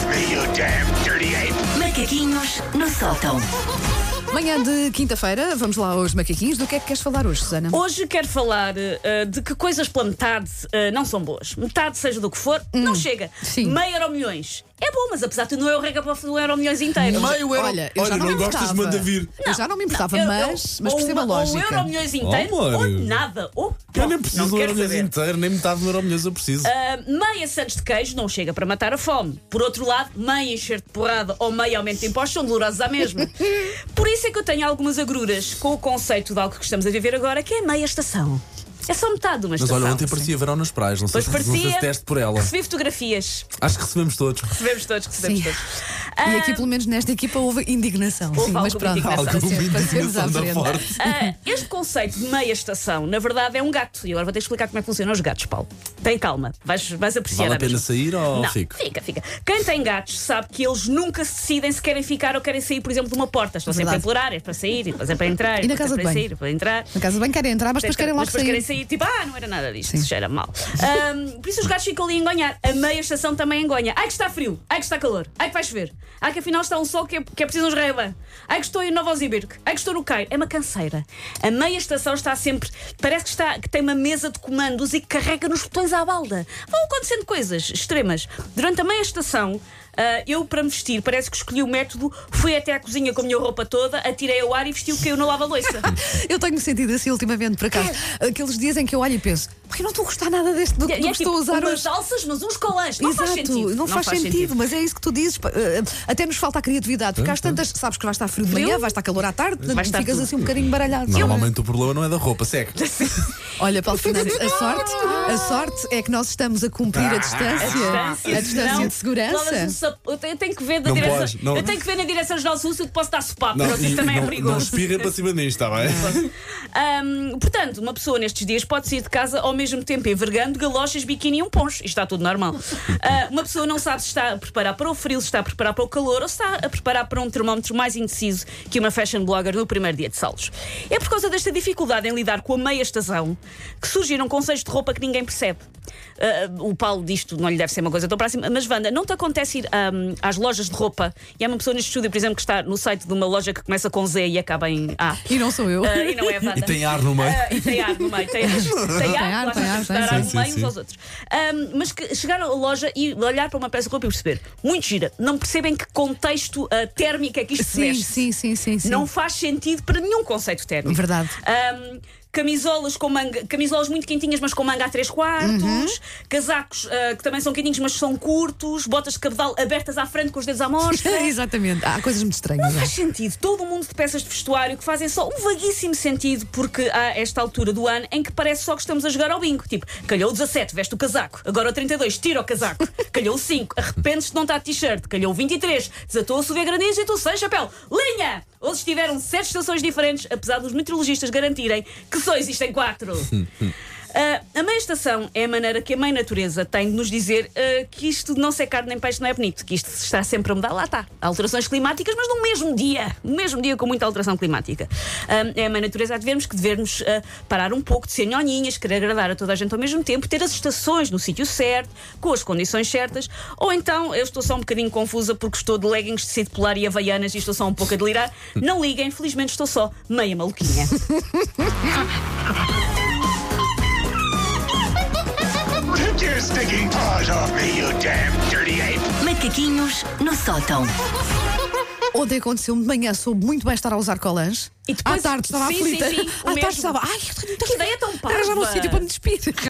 me, you damn dirty ape! Macaquinhos no sótão. Manhã de quinta-feira, vamos lá aos macaquinhos. Do que é que queres falar hoje, Susana? Hoje quero falar eh, de que coisas pela metade eh, não são boas. Metade, seja do que for, não chega. sim. Meio euro milhões. É bom, mas apesar de tudo, não é o regabof do euro milhões inteiro. Meio euro. Olha, eu já Olha, não, não me gostas, manda vir. Eu já não me importava, Eu- eu- mas, mas ou percebo a uma- Ou lógica. euro milhões inteiro, Oh, ou nada. Ou Eu nem não preciso do euro milhões inteiro, nem metade do euro milhões eu preciso. Ah, meia Santos de queijo não chega para matar a fome. Por outro lado, meia encher de porrada ou meia aumento de impostos são dolorosos à mesma. Por isso é que eu tenho algumas agruras com o conceito de algo que estamos a viver agora, que é a meia estação. É só metade de uma Mas estação. olha, ontem parecia verão nas praias, não sei, Pois se, não sei parecia. se deste por ela. Recebi fotografias. Acho que recebemos todos. Recebemos todos, recebemos Sim. todos. E Ah, aqui, pelo menos nesta equipa, houve indignação. Houve Sim, mas alguma pronto, indignação. Alguma à da frente. forte. Ah, este conceito de meia estação, na verdade, é um gato. E agora vou ter que explicar como é que funcionam os gatos, Paulo. Tem calma, vais, vais apreciar. Vale a pena mesma. sair ou Não, fico? fica, fica. Quem tem gatos sabe que eles nunca se decidem se querem ficar ou querem sair, por exemplo, de uma porta. Estão sempre a Verdade. implorar, é para sair, e depois é para entrar, E na depois casa é de para banho? sair, para entrar. Na casa de banho querem entrar, mas depois querem Mas logo depois querem sair. tipo, ah, não era nada disto, Sim. cheira mal. Ahm, por isso os gatos ficam ali a engonhar. A meia estação também engonha. Ai que está frio, ai que está calor, ai que vai chover, ai que afinal está um sol que é, que é preciso uns reiban, ai que estou em Novosibirsk, ai que estou no Cairo. É uma canseira. A meia estação está sempre, parece que, está, que tem uma mesa de comandos e que carrega nos botões à balda. Vão acontecendo coisas extremas. Durante a meia estação, ah, eu, para me vestir, parece que escolhi o método, fui até à cozinha com a minha roupa toda, atirei ao ar e vesti o que caiu na lava-loiça. Eu tenho-me sentido assim ultimamente, por acaso. Aqueles dias em que eu olho e penso, "Pá, eu não estou a gostar nada deste do, E- do e que é estou a tipo, usar umas hoje. alças, mas uns colãs. Não Exato, faz sentido. não faz sentido, mas é isso que tu dizes. eh, Até nos falta a criatividade, porque às tantas, sabes que vai estar frio de manhã, vai estar calor à tarde, Vai estar ficas tudo. assim um bocadinho baralhado. Normalmente o problema não é da roupa, segue. Olha, Paulo Fernandes, a sorte, a sorte é que nós estamos a cumprir a distância, a distância Não, de segurança. Eu tenho, que ver da Não direção. podes, não. Eu tenho que ver na direção geral se eu te posso dar sopapo, Não, porque isso também não, é não perigoso. espirrem para cima disto, está bem? Ahm, portanto, uma pessoa nestes dias pode sair de casa ao mesmo tempo envergando galochas, biquíni e um poncho. Isto está tudo normal. Ah, uma pessoa não sabe se está a preparar para o frio, se está a preparar para o calor ou se está a preparar para um termómetro mais indeciso que uma fashion blogger no primeiro dia de salos. É por causa desta dificuldade em lidar com a meia estação que surgiram conceitos de roupa que ninguém percebe. Ah, o Paulo disto não lhe deve ser uma coisa tão próxima, mas Wanda, não te acontece ir ahm, às lojas de roupa e há uma pessoa neste estúdio, por exemplo, que está no site de uma loja que começa com Z e acaba em A. E não sou eu. Ah, e não é Wanda. E tem ar no meio. Ah, e tem ar no meio. Tem, tem ar, ar, tem ar, tem, sim, ar no sim, meio uns aos outros. Ahm, mas que chegar à loja e olhar para uma peça de roupa e perceber, muito gira, não percebem que contexto ah, térmico é que isto se Sim, veste. sim, sim, sim, sim. Não faz sentido para nenhum conceito térmico. Verdade. Ahm, camisolas com manga, camisolas muito quentinhas, mas com manga a 3 quartos, Uhum. casacos ah, que também são quentinhos, mas são curtos, botas de cabedal abertas à frente com os dedos à mostra. Exatamente. Há coisas muito estranhas. Não é. faz sentido. Todo o mundo de peças de vestuário que fazem só um vaguíssimo sentido, porque há esta altura do ano em que parece só que estamos a jogar ao bingo. Tipo, calhou o 17, veste o casaco. Agora o 32, tira o casaco. Calhou o 5, arrependes de não estar de t-shirt. Calhou o 23, desatou a subir granizo e tu sem chapéu. Linha! Hoje estiveram sete estações diferentes, apesar dos meteorologistas garantirem que só existem quatro. Ah, a meia estação é a maneira que a mãe natureza tem de nos dizer ah, que isto não ser carne nem peixe não é bonito, que isto está sempre a mudar. Lá está. Alterações climáticas, mas no mesmo dia. No mesmo dia com muita alteração climática. Ah, é a mãe natureza a vermos que devemos ah, parar um pouco de ser nhonhinhas, querer agradar a toda a gente ao mesmo tempo, ter as estações no sítio certo, com as condições certas, ou então eu estou só um bocadinho confusa porque estou de leggings de tecido polar e havaianas e estou só um pouco a delirar. Não liguem, felizmente estou só meia maluquinha. stinking paws off me, you damn dirty ape! Macaquinhos no sótão. Ontem aconteceu-me de manhã, soube muito bem estar a usar colãs. E depois- à tarde estava sim, aflita. sim, sim, o à tarde mesmo. estava. Ai, eu tenho Que ideia tão Arranjar um parva. sítio para me despir.